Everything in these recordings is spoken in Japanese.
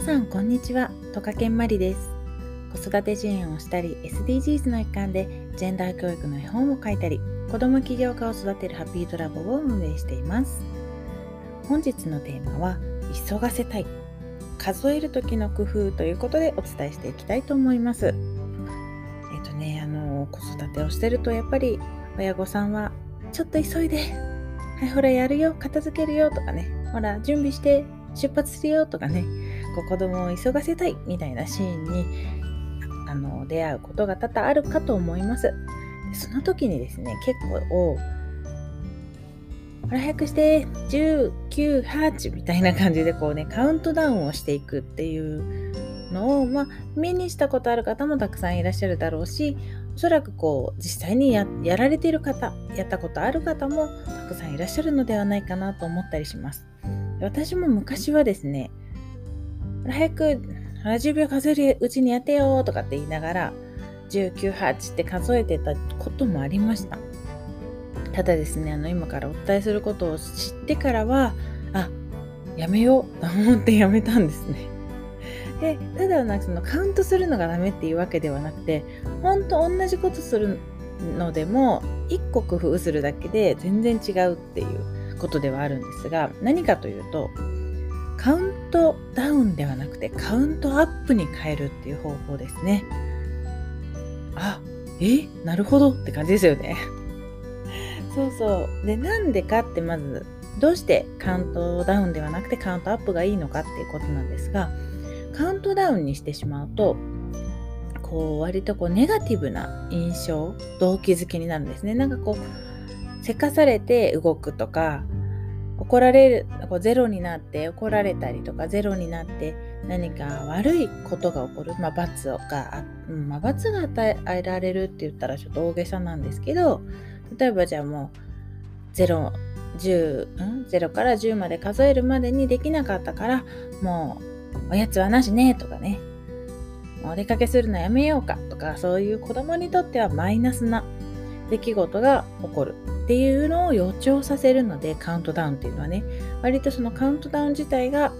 さんこんにちは。トカケンマリです。子育て支援をしたり SDGs の一環でジェンダー教育の絵本を書いたり子ども起業家を育てるハッピードラボを運営しています。本日のテーマは急がせたい。数える時の工夫ということでお伝えしていきたいと思います。えっ、とねあの子育てをしてるとやっぱり親御さんはちょっと急いではいほらやるよ片付けるよとかねほら準備して出発するよとかねこう子供を急がせたいみたいなシーンにあの出会うことが多々あるかと思います。その時にですね結構ほら早くして198みたいな感じでこうねカウントダウンをしていくっていうのを、まあ、目にしたことある方もたくさんいらっしゃるだろうしおそらくこう実際にやられている方やったことある方もたくさんいらっしゃるのではないかなと思ったりします。私も昔はですね早く10秒数えるうちにやってよとかって言いながら19、8って数えてたこともありました。ただですね、あの今からお伝えすることを知ってからは、あ、やめようと思ってやめたんですね。で、ただなんかそのカウントするのがダメっていうわけではなくて、本当同じことするのでも、1個工夫するだけで全然違うっていうことではあるんですが、何かというと、カウントダウンではなくてカウントアップに変えるっていう方法ですね。あ、えなるほどって感じですよね。そうそう。で、なんでかってまず、どうしてカウントダウンではなくてカウントアップがいいのかっていうことなんですが、カウントダウンにしてしまうと、こう割とこうネガティブな印象、動機づけになるんですね。なんかこう、せかされて動くとか、怒られるこうゼロになって怒られたりとかゼロになって何か悪いことが起こる、まあ、罰が、うんまあ、罰が与えられるって言ったらちょっと大げさなんですけど例えばじゃあもう0 10、0から10まで数えるまでにできなかったからもうおやつはなしねとかねお出かけするのやめようかとかそういう子供にとってはマイナスな出来事が起こる。っていうのを予兆させるのでカウントダウンっていうのはね割とそのカウントダウン自体が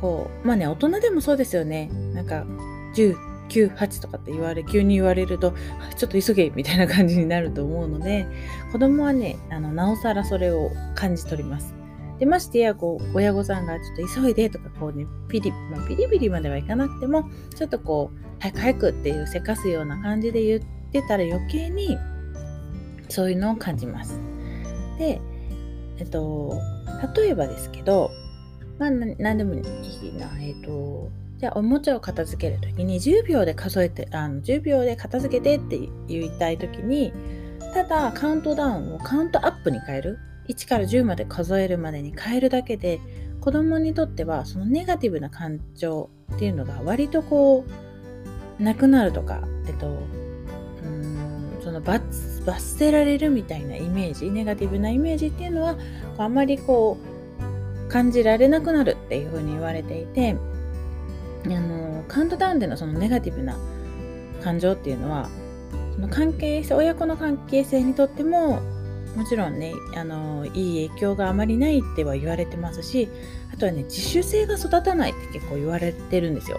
こうまあね大人でもそうですよねなんか10 9、8とかって言われ、急に言われると、ちょっと急げみたいな感じになると思うので、子供はね、あの、なおさらそれを感じ取ります。で、ましてや、こう、親御さんがちょっと急いでとか、こうね、ピリ、まあ、ピリピリまではいかなくても、ちょっとこう、早く早くっていうせかすような感じで言ってたら余計に、そういうのを感じます。で、えっと、例えばですけど、まあ、何でもいいな、えっと、じゃあおもちゃを片付ける時に10秒で数えて、あの10秒で片付けてって言いたい時に、ただカウントダウンをカウントアップに変える。1から10まで数えるまでに変えるだけで、子供にとってはそのネガティブな感情っていうのが割とこう、なくなるとか、えっと、その罰罰せられるみたいなイメージネガティブなイメージっていうのはあんまりこう感じられなくなるっていうふうに言われていてあのカウントダウンでのそのネガティブな感情っていうのはその関係性親子の関係性にとってももちろんねあのいい影響があまりないっては言われてますしあとはね自主性が育たないって結構言われてるんですよ。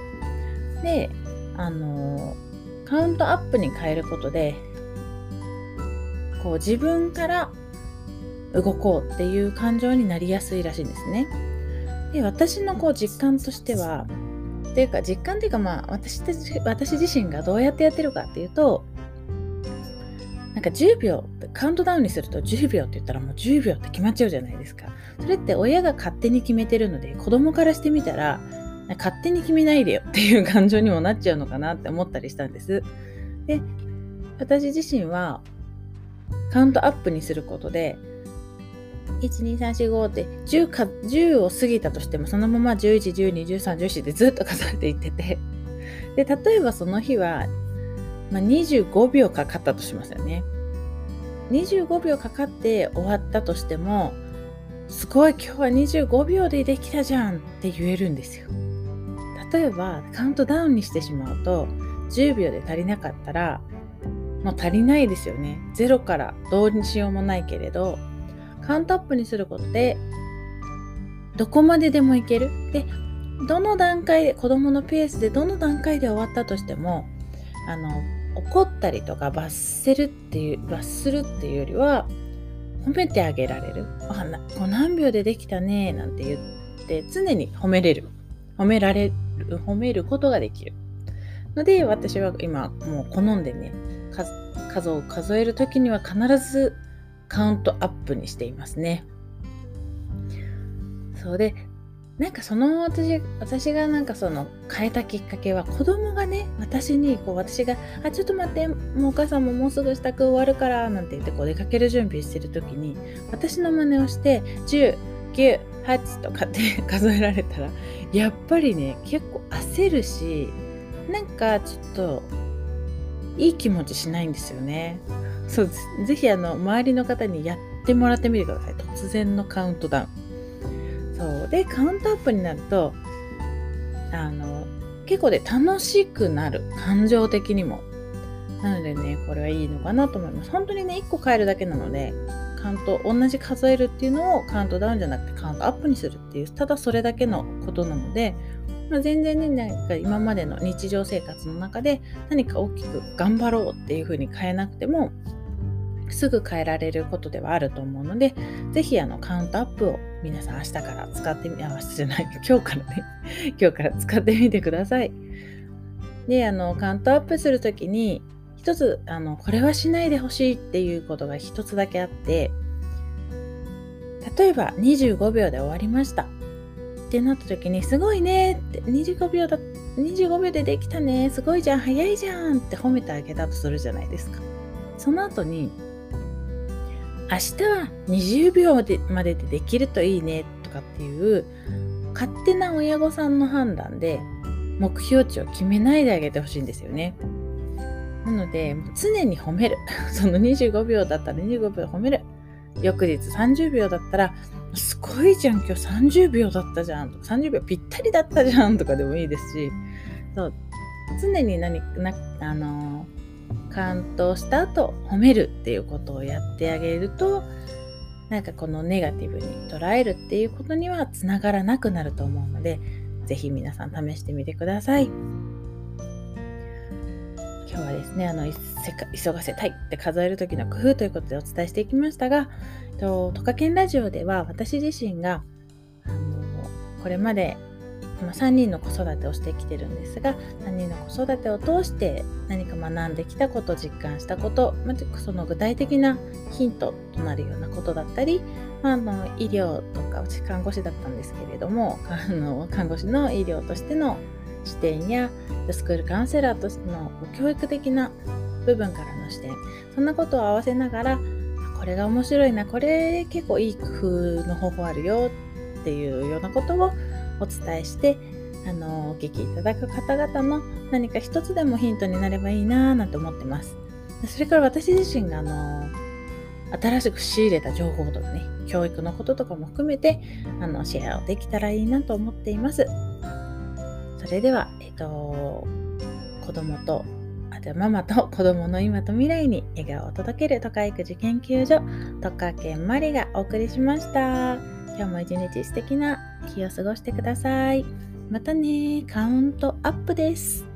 であのカウントアップに変えることでこう自分から動こうっていう感情になりやすいらしいんですね。で私のこう実感としてはっていうか実感っていうかまあ私私自身がどうやってやってるかっていうとなんか10秒カウントダウンにすると10秒って言ったらもう10秒って決まっちゃうじゃないですか。それって親が勝手に決めてるので子供からしてみたら勝手に決めないでよっていう感情にもなっちゃうのかなって思ったりしたんです。で私自身はカウントアップにすることで、12345って10か10を過ぎたとしてもそのまま11、12、13、14でずっと数えていってて。で例えばその日は、まあ、25秒かかったとしますよね。25秒かかって終わったとしてもすごい今日は25秒でできたじゃんって言えるんですよ。例えばカウントダウンにしてしまうと10秒で足りなかったらもう足りないですよね。ゼロからどうにしようもないけれど、カウントアップにすることで、どこまででもいける。で、どの段階で子供のペースでどの段階で終わったとしてもあの怒ったりとか罰せるっていう罰するっていうよりは褒めてあげられる「あな何秒でできたね」なんて言って常に褒めれる褒められる褒めることができるので私は今もう好んでね数を数える時には必ずカウントアップにしていますね。そうでなんかその私私がなんかその変えたきっかけは子供がね私にこう私が「あちょっと待ってもうお母さんももうすぐ支度終わるから」なんて言ってこう出かける準備してる時に私の真似をして10 9 8とかって 数えられたらやっぱりね結構焦るしなんかちょっといい気持ちしないんですよね。そうです。ぜひあの周りの方にやってもらってみてください。突然のカウントダウン。そうでカウントアップになるとあの結構で楽しくなる感情的にもなのでねこれはいいのかなと思います本当にね1個変えるだけなのでカウント同じ数えるっていうのをカウントダウンじゃなくてカウントアップにするっていうただそれだけのことなので、まあ、全然ねなんか今までの日常生活の中で何か大きく頑張ろうっていう風に変えなくてもすぐ変えられることではあると思うので、ぜひあのカウントアップを皆さん明日から使ってみ、あ、明日じゃない、今日からね、今日から使ってみてください。で、あの、カウントアップするときに、一つ、あの、これはしないでほしいっていうことが一つだけあって、例えば25秒で終わりましたってなった時に、すごいねって、25秒だ、25秒でできたね、すごいじゃん、早いじゃんって褒めてあげたとするじゃないですか。その後に、明日は20秒でまででできるといいねとかっていう勝手な親御さんの判断で目標値を決めないであげてほしいんですよね。なので常に褒める。その25秒だったら25秒褒める。翌日30秒だったらすごいじゃん今日。30秒だったじゃん。とか30秒ぴったりだったじゃんとかでもいいですし。そう。常に何なあのー完登した後褒めるっていうことをやってあげるとなんかこのネガティブに捉えるっていうことにはつながらなくなると思うので是非皆さん試してみてください。今日はですねあの急がせたいって数える時の工夫ということでお伝えしていきましたがとトカケンラジオでは私自身があのこれまで今3人の子育てをしてきてるんですが3人の子育てを通して何か学んできたこと実感したことその具体的なヒントとなるようなことだったり、まあ、あの医療とかうち看護師だったんですけれどもあの看護師の医療としての視点やスクールカウンセラーとしての教育的な部分からの視点そんなことを合わせながらこれが面白いなこれ結構いい工夫の方法あるよっていうようなことをお伝えしてあのお聞きいただく方々の何か一つでもヒントになればいいなぁなんて思ってます。それから私自身があの新しく仕入れた情報とかね教育のこととかも含めてあのシェアをできたらいいなと思っています。それでは、えっと、子供とじゃママと子供の今と未来に笑顔を届ける都会育児研究所都会県まりがお送りしました。今日も一日素敵な日を過ごしてください。またね、カウントアップです。